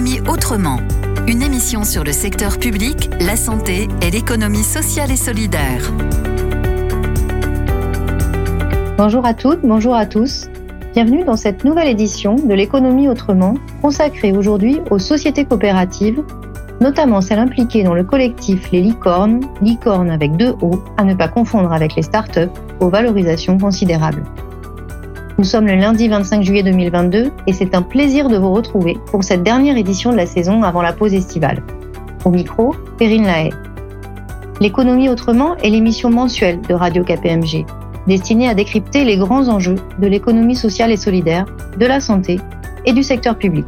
L'économie autrement. Une émission sur le secteur public, la santé et l'économie sociale et solidaire. Bonjour à toutes, bonjour à tous. Bienvenue dans cette nouvelle édition de l'économie autrement, consacrée aujourd'hui aux sociétés coopératives, notamment celles impliquées dans le collectif Les Licornes, licornes avec deux O, à ne pas confondre avec les startups, aux valorisations considérables. Nous sommes le lundi 25 juillet 2022 et c'est un plaisir de vous retrouver pour cette dernière édition de la saison avant la pause estivale. Au micro, Perrine Lahaye. L'économie autrement est l'émission mensuelle de Radio KPMG, destinée à décrypter les grands enjeux de l'économie sociale et solidaire, de la santé et du secteur public.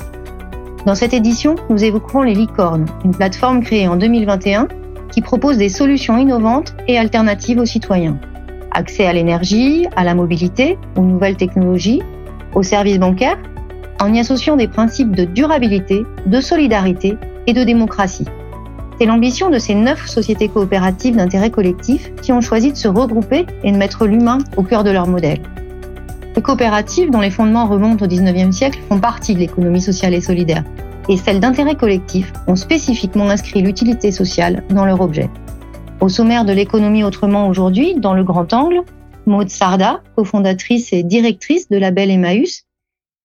Dans cette édition, nous évoquerons les licornes, une plateforme créée en 2021 qui propose des solutions innovantes et alternatives aux citoyens accès à l'énergie, à la mobilité, aux nouvelles technologies, aux services bancaires, en y associant des principes de durabilité, de solidarité et de démocratie. C'est l'ambition de ces neuf sociétés coopératives d'intérêt collectif qui ont choisi de se regrouper et de mettre l'humain au cœur de leur modèle. Les coopératives, dont les fondements remontent au 19e siècle, font partie de l'économie sociale et solidaire, et celles d'intérêt collectif ont spécifiquement inscrit l'utilité sociale dans leur objet. Au sommaire de l'économie autrement aujourd'hui, dans le grand angle, Maud Sarda, cofondatrice et directrice de Label Emmaüs,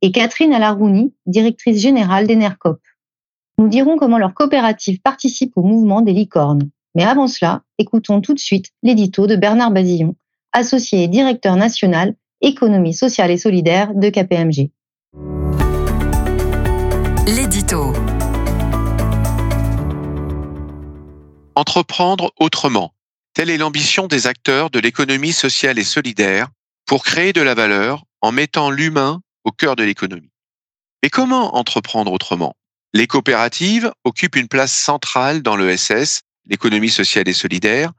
et Catherine Alarouni, directrice générale d'Enercop. Nous dirons comment leur coopérative participe au mouvement des licornes. Mais avant cela, écoutons tout de suite l'édito de Bernard Bazillon, associé et directeur national économie sociale et solidaire de KPMG. L'édito. Entreprendre autrement. Telle est l'ambition des acteurs de l'économie sociale et solidaire pour créer de la valeur en mettant l'humain au cœur de l'économie. Mais comment entreprendre autrement? Les coopératives occupent une place centrale dans l'ESS, l'économie sociale et solidaire,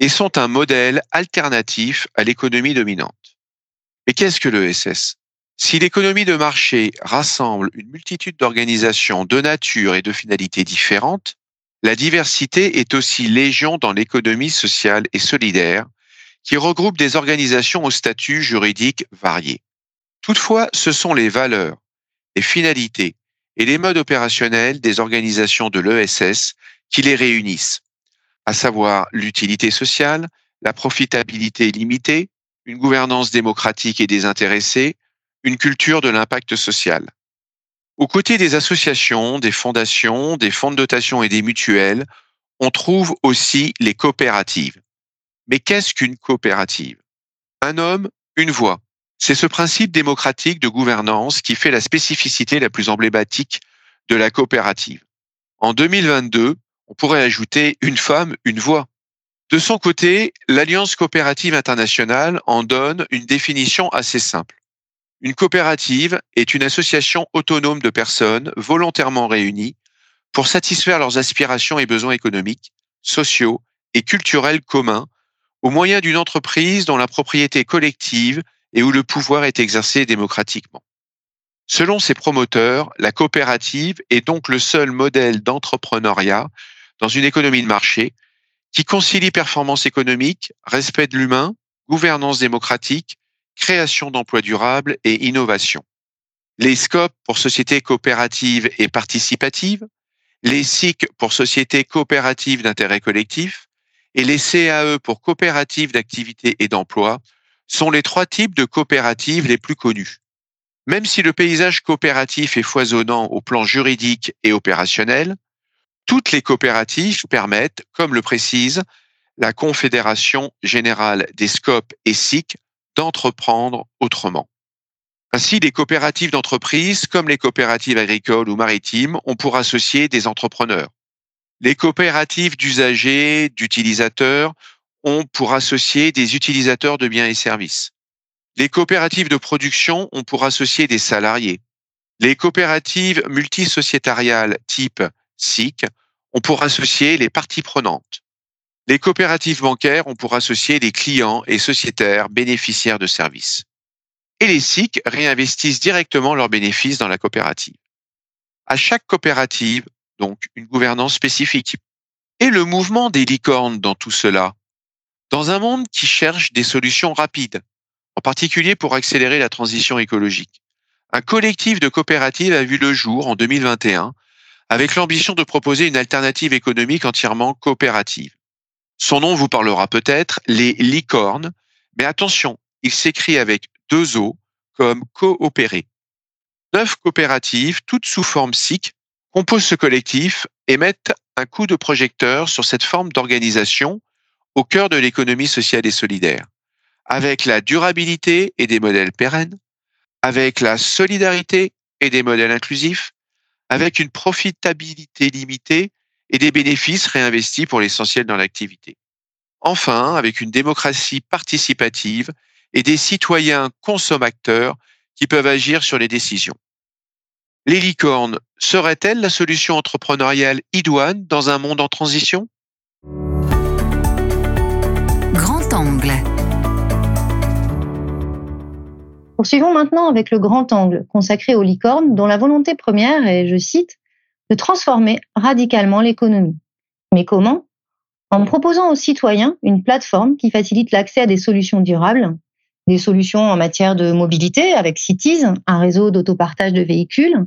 et sont un modèle alternatif à l'économie dominante. Mais qu'est-ce que l'ESS Si l'économie de marché rassemble une multitude d'organisations de nature et de finalités différentes, la diversité est aussi légion dans l'économie sociale et solidaire, qui regroupe des organisations au statut juridique variés. Toutefois, ce sont les valeurs, les finalités et les modes opérationnels des organisations de l'ESS qui les réunissent, à savoir l'utilité sociale, la profitabilité limitée, une gouvernance démocratique et désintéressée, une culture de l'impact social. Aux côtés des associations, des fondations, des fonds de dotation et des mutuelles, on trouve aussi les coopératives. Mais qu'est-ce qu'une coopérative? Un homme, une voix. C'est ce principe démocratique de gouvernance qui fait la spécificité la plus emblématique de la coopérative. En 2022, on pourrait ajouter une femme, une voix. De son côté, l'Alliance coopérative internationale en donne une définition assez simple. Une coopérative est une association autonome de personnes volontairement réunies pour satisfaire leurs aspirations et besoins économiques, sociaux et culturels communs au moyen d'une entreprise dont la propriété est collective et où le pouvoir est exercé démocratiquement. Selon ses promoteurs, la coopérative est donc le seul modèle d'entrepreneuriat dans une économie de marché qui concilie performance économique, respect de l'humain, gouvernance démocratique création d'emplois durables et innovation. Les SCOP pour sociétés coopératives et participatives, les SIC pour sociétés coopératives d'intérêt collectif et les CAE pour coopératives d'activité et d'emploi sont les trois types de coopératives les plus connus. Même si le paysage coopératif est foisonnant au plan juridique et opérationnel, toutes les coopératives permettent, comme le précise la Confédération générale des SCOP et SIC, d'entreprendre autrement. Ainsi, les coopératives d'entreprise, comme les coopératives agricoles ou maritimes, ont pour associer des entrepreneurs. Les coopératives d'usagers, d'utilisateurs, ont pour associer des utilisateurs de biens et services. Les coopératives de production ont pour associer des salariés. Les coopératives multisociétariales type SIC ont pour associer les parties prenantes. Les coopératives bancaires ont pour associer des clients et sociétaires bénéficiaires de services. Et les SIC réinvestissent directement leurs bénéfices dans la coopérative. À chaque coopérative, donc, une gouvernance spécifique. Et le mouvement des licornes dans tout cela? Dans un monde qui cherche des solutions rapides, en particulier pour accélérer la transition écologique, un collectif de coopératives a vu le jour en 2021 avec l'ambition de proposer une alternative économique entièrement coopérative. Son nom vous parlera peut-être, les licornes, mais attention, il s'écrit avec deux O comme coopérer. Neuf coopératives, toutes sous forme SIC, composent ce collectif et mettent un coup de projecteur sur cette forme d'organisation au cœur de l'économie sociale et solidaire, avec la durabilité et des modèles pérennes, avec la solidarité et des modèles inclusifs, avec une profitabilité limitée et des bénéfices réinvestis pour l'essentiel dans l'activité. Enfin, avec une démocratie participative et des citoyens consommateurs qui peuvent agir sur les décisions. Les licornes seraient-elles la solution entrepreneuriale idoine dans un monde en transition? Grand angle. Poursuivons maintenant avec le grand angle consacré aux licornes dont la volonté première est, je cite, de transformer radicalement l'économie. Mais comment? En proposant aux citoyens une plateforme qui facilite l'accès à des solutions durables, des solutions en matière de mobilité avec Cities, un réseau d'autopartage de véhicules,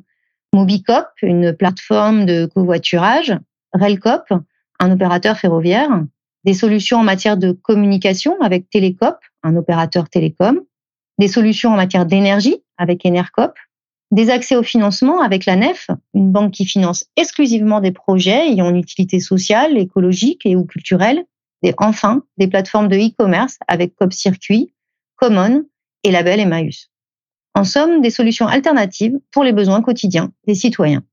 Mobicop, une plateforme de covoiturage, Relcop, un opérateur ferroviaire, des solutions en matière de communication avec Télécop, un opérateur télécom, des solutions en matière d'énergie avec Enercop, des accès au financement avec la NEF, une banque qui finance exclusivement des projets ayant une utilité sociale, écologique et ou culturelle, et enfin des plateformes de e-commerce avec CopCircuit, Common et Label Emmaüs. En somme, des solutions alternatives pour les besoins quotidiens des citoyens.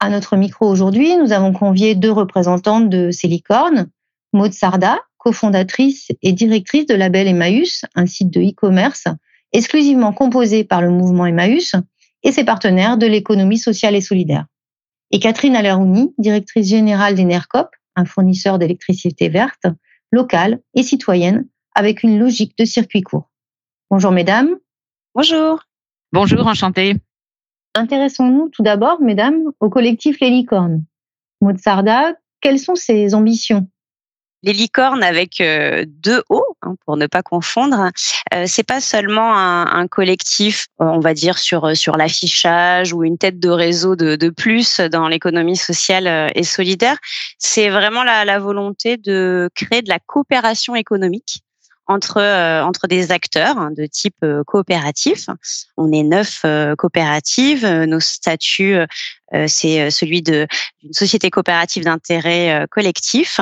À notre micro aujourd'hui, nous avons convié deux représentantes de ces licornes, Maud Sarda, cofondatrice et directrice de Label Emmaüs, un site de e-commerce exclusivement composé par le mouvement Emmaüs et ses partenaires de l'économie sociale et solidaire. Et Catherine Allerouni, directrice générale d'Enercop, un fournisseur d'électricité verte, locale et citoyenne, avec une logique de circuit court. Bonjour mesdames. Bonjour. Bonjour, enchantée. Intéressons-nous tout d'abord, mesdames, au collectif Les Licornes. Maud Sarda, quelles sont ses ambitions? Les licornes avec euh, deux O, hein, pour ne pas confondre, euh, c'est pas seulement un, collectif, euh, on va dire sur sur l'affichage ou une tête de réseau de, de plus dans l'économie sociale et solidaire. C'est vraiment la, la volonté de créer de la coopération économique entre euh, entre des acteurs hein, de type euh, coopératif. On est neuf euh, coopératives. Nos statuts, c'est celui de d'une société coopérative d'intérêt collectif.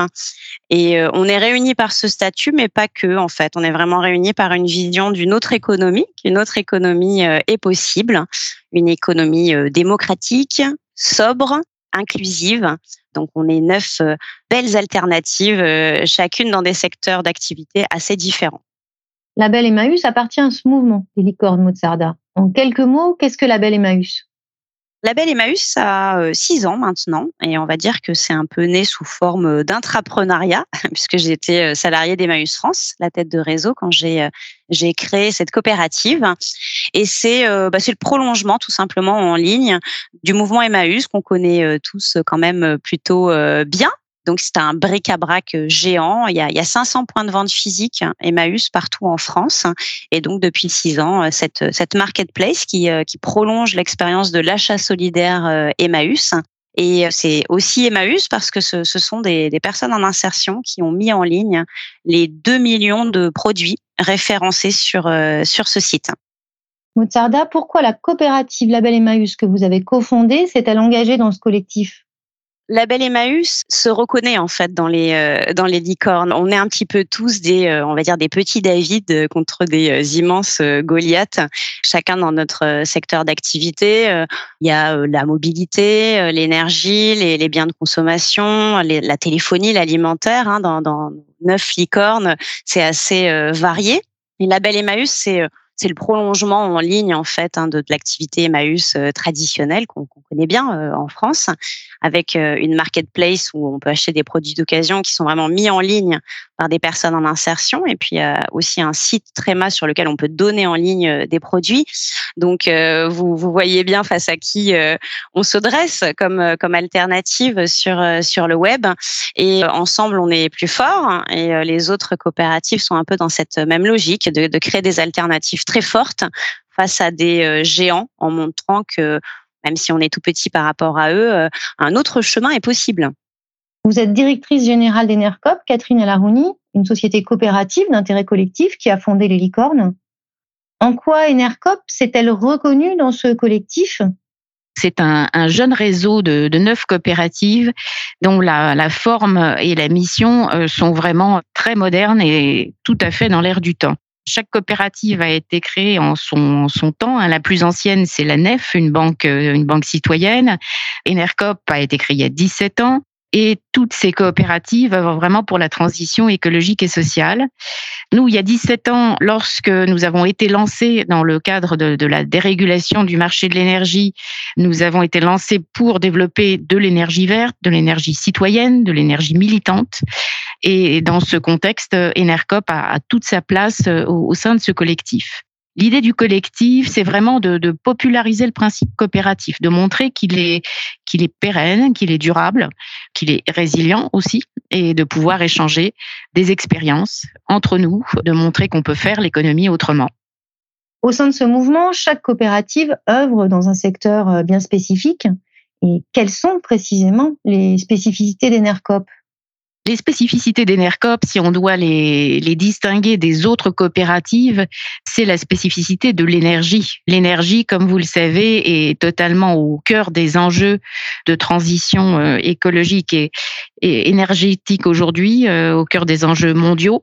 Et on est réunis par ce statut, mais pas que. En fait, on est vraiment réunis par une vision d'une autre économie. Une autre économie est possible, une économie démocratique, sobre, inclusive. Donc, on est neuf euh, belles alternatives, euh, chacune dans des secteurs d'activité assez différents. La Belle Emmaüs appartient à ce mouvement, les licornes Mozarda. En quelques mots, qu'est-ce que la Belle Emmaüs? La Belle Emmaüs a euh, six ans maintenant et on va dire que c'est un peu né sous forme d'intrapreneuriat puisque j'étais euh, salariée d'Emmaüs France, la tête de réseau quand j'ai euh, créé cette coopérative. Et c'est bah, c'est le prolongement tout simplement en ligne du mouvement Emmaüs qu'on connaît tous quand même plutôt bien donc c'est un bric-à-brac euh, géant. Il y, a, il y a 500 points de vente physiques hein, Emmaüs partout en France. Et donc depuis six ans, euh, cette, cette marketplace qui, euh, qui prolonge l'expérience de l'achat solidaire Emmaüs. Et c'est aussi Emmaüs parce que ce, ce sont des, des, personnes en insertion qui ont mis en ligne les 2 millions de produits référencés sur, sur ce site. Mozarda, pourquoi la coopérative Label Emmaüs que vous avez cofondée s'est-elle engagée dans ce collectif? La belle Emmaüs se reconnaît en fait dans les euh, dans les licornes. On est un petit peu tous des euh, on va dire des petits David euh, contre des immenses Goliaths, chacun dans notre secteur d'activité. Il y a la mobilité, l'énergie, les, les, biens de consommation, la téléphonie, l'alimentaire. Hein, dans, dans neuf licornes, c'est assez varié. Et la belle Emmaüs, c'est c'est le prolongement en ligne en fait hein, de, l'activité Emmaüs euh, traditionnelle qu'on connaît bien euh, en France, avec euh, une marketplace où on peut acheter des produits d'occasion qui sont vraiment mis en ligne par des personnes en insertion, et puis aussi un site Tréma sur lequel on peut donner en ligne des produits. Donc vous, voyez bien face à qui on se dresse comme comme alternative sur sur le web, et ensemble on est plus fort, et les autres coopératives sont un peu dans cette même logique de créer des alternatives très forte face à des euh, géants en montrant que même si on est tout petit par rapport à eux, un autre chemin est possible. Vous êtes directrice générale d'Enercop, Catherine Alarouni, une société coopérative d'intérêt collectif qui a fondé les licornes. En quoi Enercop s'est-elle reconnue dans ce collectif? C'est un, jeune réseau de, neuf coopératives dont la, forme et la mission euh, sont vraiment très modernes et tout à fait dans l'air du temps. Chaque coopérative a été créée en son, temps. Hein. La plus ancienne, c'est la NEF, une banque, euh, une banque citoyenne. Enercop a été créée il y a 17 ans et toutes ces coopératives vraiment pour la transition écologique et sociale. Nous, il y a 17 ans, lorsque nous avons été lancés dans le cadre de, la dérégulation du marché de l'énergie, nous avons été lancés pour développer de l'énergie verte, de l'énergie citoyenne, de l'énergie militante. Et dans ce contexte, Enercop a, toute sa place euh, au sein de ce collectif. L'idée du collectif, c'est vraiment de, populariser le principe coopératif, de montrer qu'il est, qu'il est pérenne, qu'il est durable, qu'il est résilient aussi, et de pouvoir échanger des expériences entre nous, de montrer qu'on peut faire l'économie autrement. Au sein de ce mouvement, chaque coopérative œuvre dans un secteur euh, bien spécifique. Et quelles sont précisément les spécificités d'Enercop? Les spécificités d'Enercop, si on doit les, distinguer des autres coopératives, c'est la spécificité de l'énergie. L'énergie, comme vous le savez, est totalement au cœur des enjeux de transition euh, écologique et, et énergétique aujourd'hui, euh, au cœur des enjeux mondiaux.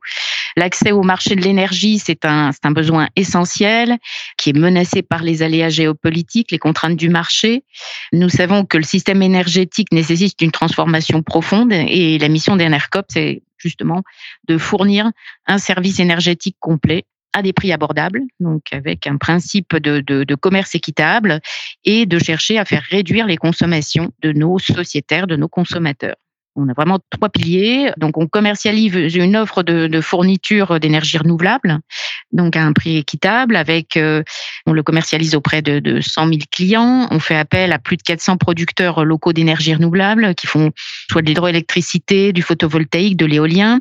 L'accès au marché de l'énergie, c'est un, un besoin essentiel qui est menacé par les aléas géopolitiques, les contraintes du marché. Nous savons que le système énergétique nécessite une transformation profonde et la mission d'Enercop, c'est justement de fournir un service énergétique complet à des prix abordables, donc avec un principe de, commerce équitable et de chercher à faire réduire les consommations de nos sociétaires, de nos consommateurs. On a vraiment trois piliers. Donc, on commercialise une offre de, fourniture d'énergie renouvelable, donc à un prix équitable. Avec, euh, on le commercialise auprès de, de 100 000 clients. On fait appel à plus de 400 producteurs locaux d'énergie renouvelable qui font soit de l'hydroélectricité, du photovoltaïque, de l'éolien.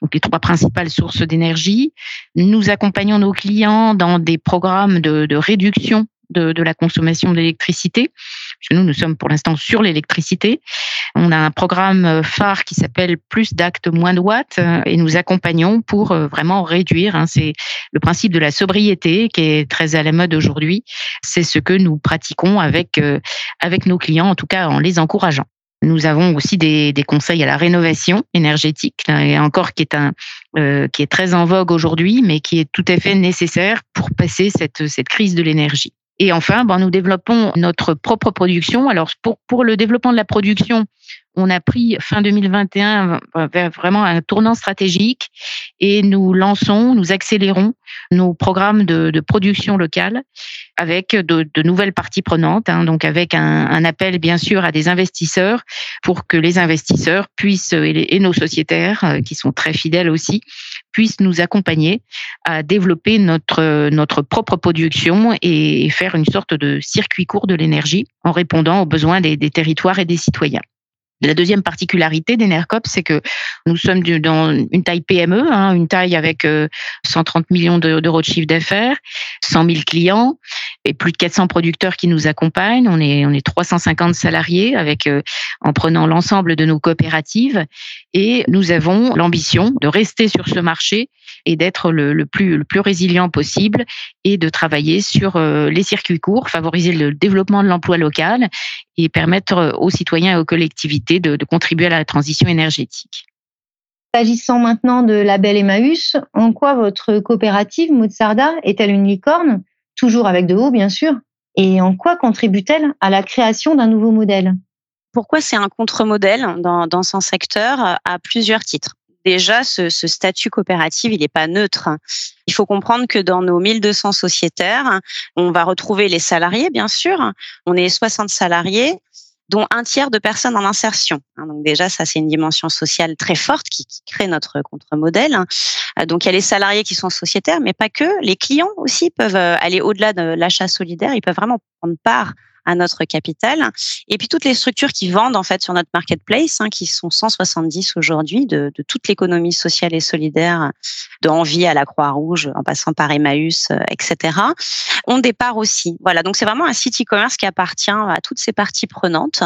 Donc, les trois principales sources d'énergie. Nous accompagnons nos clients dans des programmes de réduction de, de, la consommation d'électricité. Nous, nous sommes pour l'instant sur l'électricité. On a un programme euh, phare qui s'appelle Plus d'actes, moins de watts euh, et nous accompagnons pour euh, vraiment réduire. Hein, c'est le principe de la sobriété qui est très à la mode aujourd'hui. C'est ce que nous pratiquons avec, avec nos clients, en tout cas en les encourageant. Nous avons aussi des, des, conseils à la rénovation énergétique, et encore qui est un qui est très en vogue aujourd'hui, mais qui est tout à fait nécessaire pour passer cette cette crise de l'énergie. Et enfin, ben, nous développons notre propre production. Alors, pour, pour le développement de la production, on a pris fin 2021 vers vraiment un tournant stratégique et nous lançons, nous accélérons nos programmes de, de production locale avec de, nouvelles parties prenantes, hein, donc avec un, un, appel bien sûr à des investisseurs pour que les investisseurs puissent et, et nos sociétaires euh, qui sont très fidèles aussi puissent nous accompagner à développer notre notre propre production et faire une sorte de circuit court de l'énergie en répondant aux besoins des, des territoires et des citoyens. La deuxième particularité d'Enercop, c'est que nous sommes dans une taille PME, hein, une taille avec 130 euh, millions d'euros de chiffre d'affaires, 100 000 clients et plus de 400 producteurs qui nous accompagnent. On est, on est 350 salariés avec, euh, en prenant l'ensemble de nos coopératives et nous avons l'ambition de rester sur ce marché et d'être le, plus, résilient possible et de travailler sur euh, les circuits courts, favoriser le développement de l'emploi local et permettre aux citoyens et aux collectivités de, de contribuer à la transition énergétique. S'agissant maintenant de Label Emmaüs, en quoi votre coopérative Mozarda est-elle une licorne, toujours avec de haut bien sûr, et en quoi contribue-t-elle à la création d'un nouveau modèle? Pourquoi c'est un contre-modèle dans, dans son secteur à plusieurs titres déjà, ce, statut coopératif, il n'est pas neutre. Il faut comprendre que dans nos 1200 sociétaires, on va retrouver les salariés, bien sûr. On est 60 salariés dont un tiers de personnes en insertion. Hein, donc déjà, ça c'est une dimension sociale très forte qui, qui crée notre contre-modèle. Euh, donc il y a les salariés qui sont sociétaires, mais pas que. Les clients aussi peuvent euh, aller au-delà de l'achat solidaire. Ils peuvent vraiment prendre part à notre capital. Et puis toutes les structures qui vendent en fait sur notre marketplace, hein, qui sont 170 aujourd'hui de, de toute l'économie sociale et solidaire, de Envie à la Croix-Rouge, en passant par Emmaüs, euh, etc. On départ aussi. Voilà, donc c'est vraiment un site e-commerce qui appartient à toutes ces parties prenantes.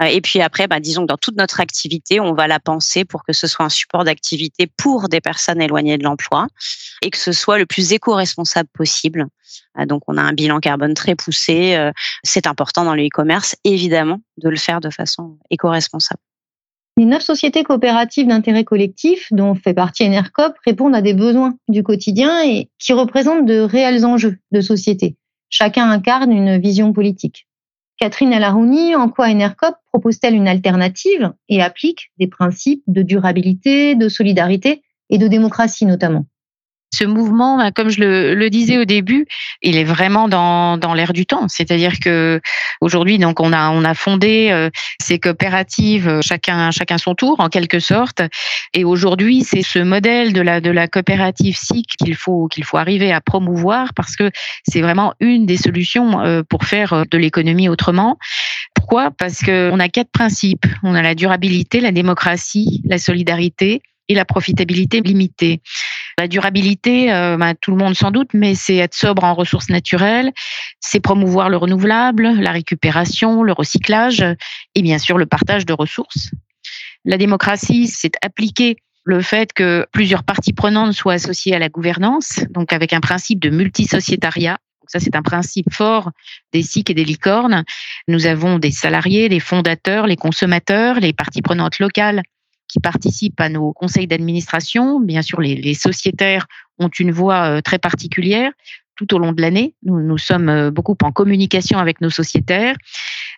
Euh, et puis après, bah, disons que dans toute notre activité, on va la penser pour que ce soit un support d'activité pour des personnes éloignées de l'emploi et que ce soit le plus éco-responsable possible. Euh, donc, on a un bilan carbone très poussé. Euh, c'est important dans le e-commerce, évidemment, de le faire de façon éco-responsable. Les neuf sociétés coopératives d'intérêt collectif, dont fait partie Enercop, répondent à des besoins du quotidien et qui représentent de réels enjeux de société. Chacun incarne une vision politique. Catherine Alarouni, en quoi Enercop propose-t-elle une alternative et applique des principes de durabilité, de solidarité et de démocratie notamment? Ce mouvement, ben, comme je le, disais au début, il est vraiment dans, dans l'air du temps. C'est-à-dire que aujourd'hui, donc on a on a fondé euh, ces coopératives, euh, chacun chacun son tour en quelque sorte. Et aujourd'hui, c'est ce modèle de la de la coopérative SIC qu'il faut qu'il faut arriver à promouvoir parce que c'est vraiment une des solutions euh, pour faire de l'économie autrement. Pourquoi? Parce que on a quatre principes. On a la durabilité, la démocratie, la solidarité et la profitabilité limitée. La durabilité, euh, bah, tout le monde sans doute, mais c'est être sobre en ressources naturelles, c'est promouvoir le renouvelable, la récupération, le recyclage et bien sûr le partage de ressources. La démocratie, c'est appliquer le fait que plusieurs parties prenantes soient associées à la gouvernance, donc avec un principe de multisociétariat. Ça, c'est un principe fort des SIC et des licornes. Nous avons des salariés, les fondateurs, les consommateurs, les parties prenantes locales qui participent à nos conseils d'administration. Bien sûr, les, sociétaires ont une voix euh, très particulière tout au long de l'année. Nous, nous sommes euh, beaucoup en communication avec nos sociétaires.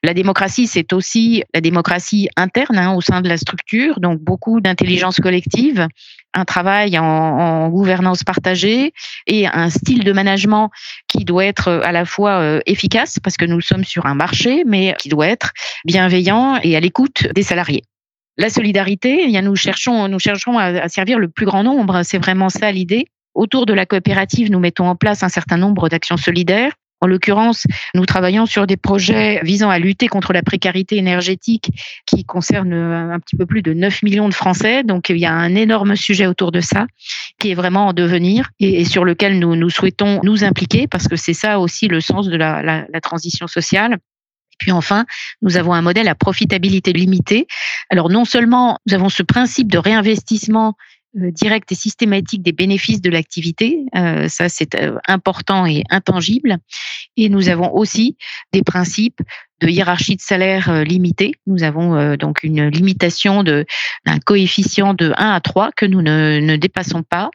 La démocratie, c'est aussi la démocratie interne hein, au sein de la structure, donc beaucoup d'intelligence collective, un travail en, en, gouvernance partagée et un style de management qui doit être euh, à la fois efficace, parce que nous sommes sur un marché, mais qui doit être bienveillant et à l'écoute des salariés. La solidarité, eh nous cherchons, à, servir le plus grand nombre. C'est vraiment ça l'idée. Autour de la coopérative, nous mettons en place un certain nombre d'actions solidaires. En l'occurrence, nous travaillons sur des projets visant à lutter contre la précarité énergétique qui concerne un petit peu plus de 9 millions de Français. Donc, il y a un énorme sujet autour de ça qui est vraiment en devenir et, sur lequel nous, souhaitons nous impliquer parce que c'est ça aussi le sens de la transition sociale. Puis enfin, nous avons un modèle à profitabilité limitée. Alors non seulement nous avons ce principe de réinvestissement euh, direct et systématique des bénéfices de l'activité, euh, ça c'est euh, important et intangible, et nous avons aussi des principes de hiérarchie de salaire euh, limitée. Nous avons euh, donc une limitation d'un coefficient de 1 à 3 que nous ne, dépassons pas.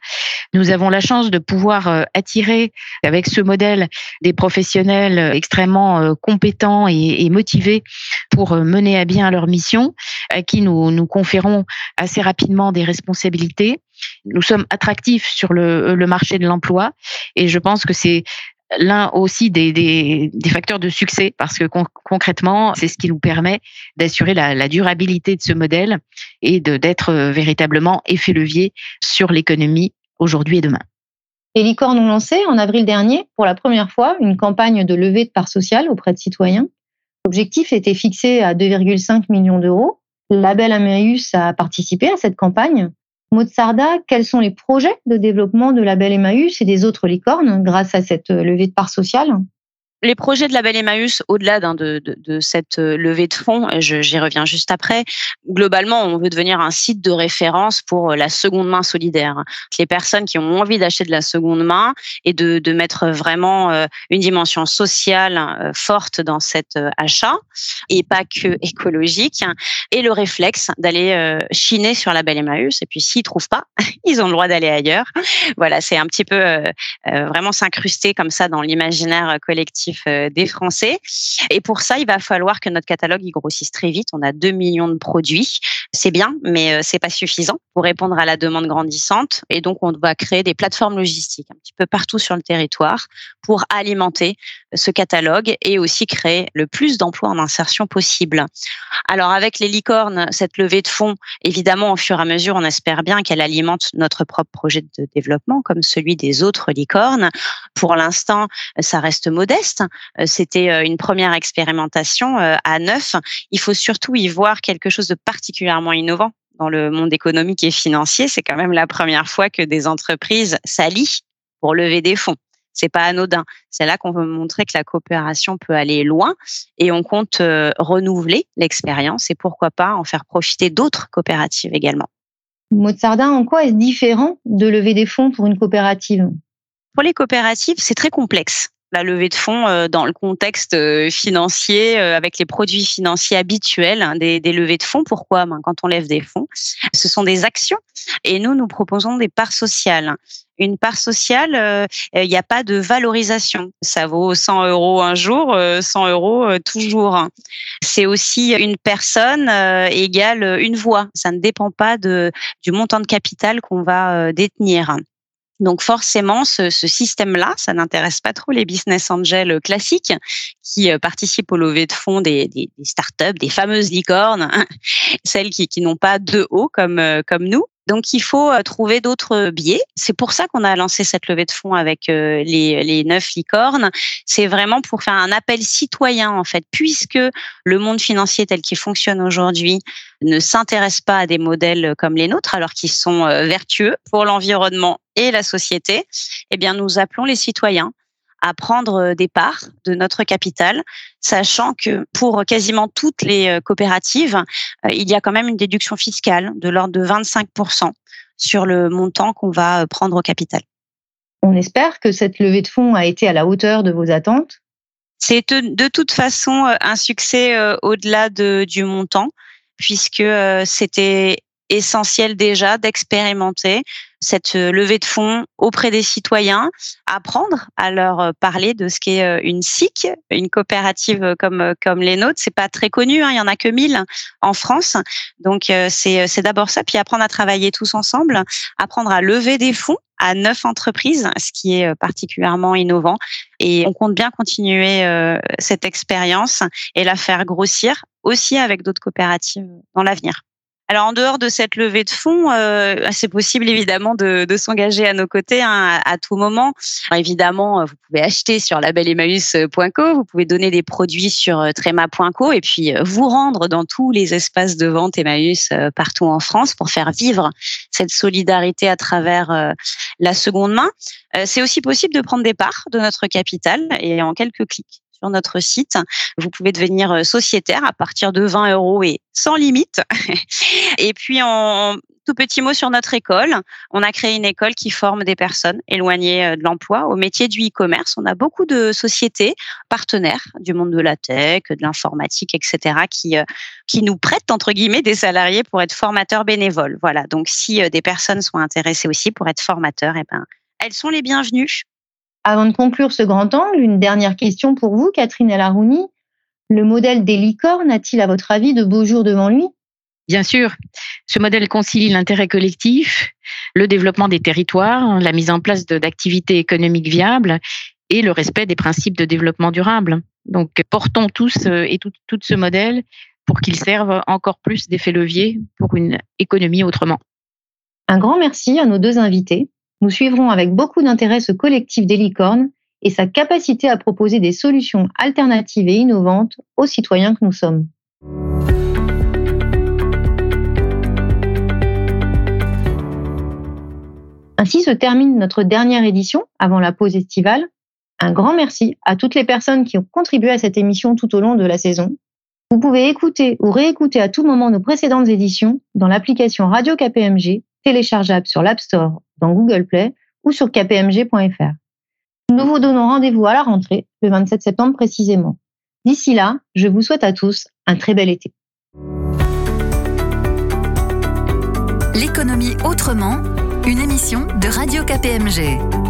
Nous avons la chance de pouvoir euh, attirer avec ce modèle des professionnels extrêmement compétents et, motivés pour mener à bien leur mission, à qui nous conférons assez rapidement des responsabilités. Nous sommes attractifs sur le marché de l'emploi et je pense que c'est l'un aussi des, facteurs de succès parce que concrètement, c'est ce qui nous permet d'assurer la, durabilité de ce modèle et d'être euh, véritablement effet levier sur l'économie aujourd'hui et demain. Les licornes ont lancé en avril dernier, pour la première fois, une campagne de levée de parts sociales auprès de citoyens. L'objectif était fixé à 2,5 millions d'euros. Label Emmaüs a participé à cette campagne Maud quels sont les projets de développement de Label Emmaüs et des autres licornes grâce à cette euh, levée de parts sociale? Les projets de Label Emmaüs, au-delà de, de, de, cette euh, levée de fonds, j'y reviens juste après, globalement, on veut devenir un site de référence pour euh, la seconde main solidaire. Les personnes qui ont envie d'acheter de la seconde main et de, de mettre vraiment euh, une dimension sociale forte dans cet achat et pas que écologique, et le réflexe d'aller chiner sur Label Emmaüs. Et puis s'ils trouvent pas, ils ont le droit d'aller ailleurs. Voilà, c'est un petit peu vraiment s'incruster comme ça dans l'imaginaire collectif euh, des Français. Et pour ça, il va falloir que notre catalogue il grossisse très vite. On a 2 millions de produits. C'est bien, mais euh, c'est pas suffisant pour répondre à la demande grandissante. Et donc, on va créer des plateformes logistiques un petit peu partout sur le territoire pour alimenter ce catalogue et aussi créer le plus d'emplois en insertion possible. Alors, avec les licornes, cette levée de fonds, évidemment, au fur et à mesure, on espère bien qu'elle alimente notre propre projet de développement, comme celui des autres licornes. Pour l'instant, ça reste modeste. C'était euh, une première expérimentation euh, à neuf. Il faut surtout y voir quelque chose de particulièrement innovant dans le monde économique et financier. C'est quand même la première fois que des entreprises s'allient pour lever des fonds. C'est pas anodin. C'est là qu'on veut montrer que la coopération peut aller loin et on compte euh, renouveler l'expérience et pourquoi pas en faire profiter d'autres coopératives également. Mozardin, en quoi est-ce différent de lever des fonds pour une coopérative? Pour les coopératives, c'est très complexe la levée de fonds euh, dans le contexte euh, financier, euh, avec les produits financiers habituels hein, des, levées de fonds. Pourquoi? Ben, Quand on lève des fonds, ce sont des actions et nous, nous proposons des parts sociales. Une part sociale, il n'y a pas de valorisation. Ça vaut 100 euros un jour, 100 euros toujours. C'est aussi une personne égale une voix. Ça ne dépend pas de, du montant de capital qu'on va détenir. Donc forcément, ce, système-là, ça n'intéresse pas trop les business angels classiques qui euh, participent au levée de fonds des, des, des startups, des fameuses licornes, celles qui, n'ont pas de haut comme, euh, comme nous. Donc il faut euh, trouver d'autres biais. C'est pour ça qu'on a lancé cette levée de fonds avec euh, les, neuf licornes. C'est vraiment pour faire un appel citoyen en fait, puisque le monde financier tel qu'il fonctionne aujourd'hui ne s'intéresse pas à des modèles comme les nôtres, alors qu'ils sont euh, vertueux pour l'environnement et la société. Eh bien, nous appelons les citoyens à prendre euh, des parts de notre capital, sachant que pour quasiment toutes les euh, coopératives, euh, il y a quand même une déduction fiscale de l'ordre de 25% sur le montant qu'on va prendre au capital. On espère que cette levée de fonds a été à la hauteur de vos attentes? C'est de toute façon un succès au-delà de, du montant, puisque c'était essentiel déjà d'expérimenter cette euh, levée de fonds auprès des citoyens, apprendre à leur euh, parler de ce qu'est euh, une SIC, une coopérative comme comme les nôtres. C'est pas très connu, hein, il y en a que 1000 en France. Donc c'est c'est d'abord ça, puis apprendre à travailler tous ensemble, apprendre à lever des fonds à neuf entreprises, ce qui est particulièrement innovant. Et on compte bien continuer cette expérience et la faire grossir aussi avec d'autres coopératives dans l'avenir. Alors en dehors de cette levée de fonds, euh, c'est possible évidemment de, s'engager à nos côtés hein, à, tout moment. évidemment, vous pouvez acheter sur labelemaus.co, vous pouvez donner des produits sur euh, trema.co et puis euh, vous rendre dans tous les espaces de vente Emmaüs partout en France pour faire vivre cette solidarité à travers la seconde main. c'est aussi possible de prendre des parts de notre capital et en quelques clics sur notre site. Vous pouvez devenir euh, sociétaire à partir de 20 euros et sans limite. et puis, en tout petit mot sur notre école. On a créé une école qui forme des personnes éloignées euh, de l'emploi au métier du e-commerce. On a beaucoup de sociétés partenaires du monde de la tech, de l'informatique, etc., qui, euh, qui nous prêtent, entre guillemets, des salariés pour être formateurs bénévoles. Voilà. Donc, si des personnes sont intéressées aussi pour être formateurs, eh ben, elles sont les bienvenues. Avant de conclure ce grand angle, une dernière question pour vous, Catherine Elarouni. Le modèle des licornes a-t-il, à votre avis, de beaux jours devant lui? Bien sûr, ce modèle concilie l'intérêt collectif, le développement des territoires, la mise en place d'activités économiques viables et le respect des principes de développement durable. Donc, portons tous euh, et tout, tout ce modèle pour qu'il serve encore plus d'effet levier pour une économie autrement. Un grand merci à nos deux invités. Nous suivrons avec beaucoup d'intérêt ce collectif des licornes et sa capacité à proposer des solutions alternatives et innovantes aux citoyens que nous sommes. Ainsi se termine notre dernière édition avant la pause estivale. Un grand merci à toutes les personnes qui ont contribué à cette émission tout au long de la saison. Vous pouvez écouter ou réécouter à tout moment nos précédentes éditions dans l'application Radio KPMG téléchargeable sur l'App Store, dans Google Play ou sur kpmg.fr. Nous vous donnons rendez-vous à la rentrée, le 27 septembre précisément. D'ici là, je vous souhaite à tous un très bel été. L'économie autrement, une émission de Radio KPMG.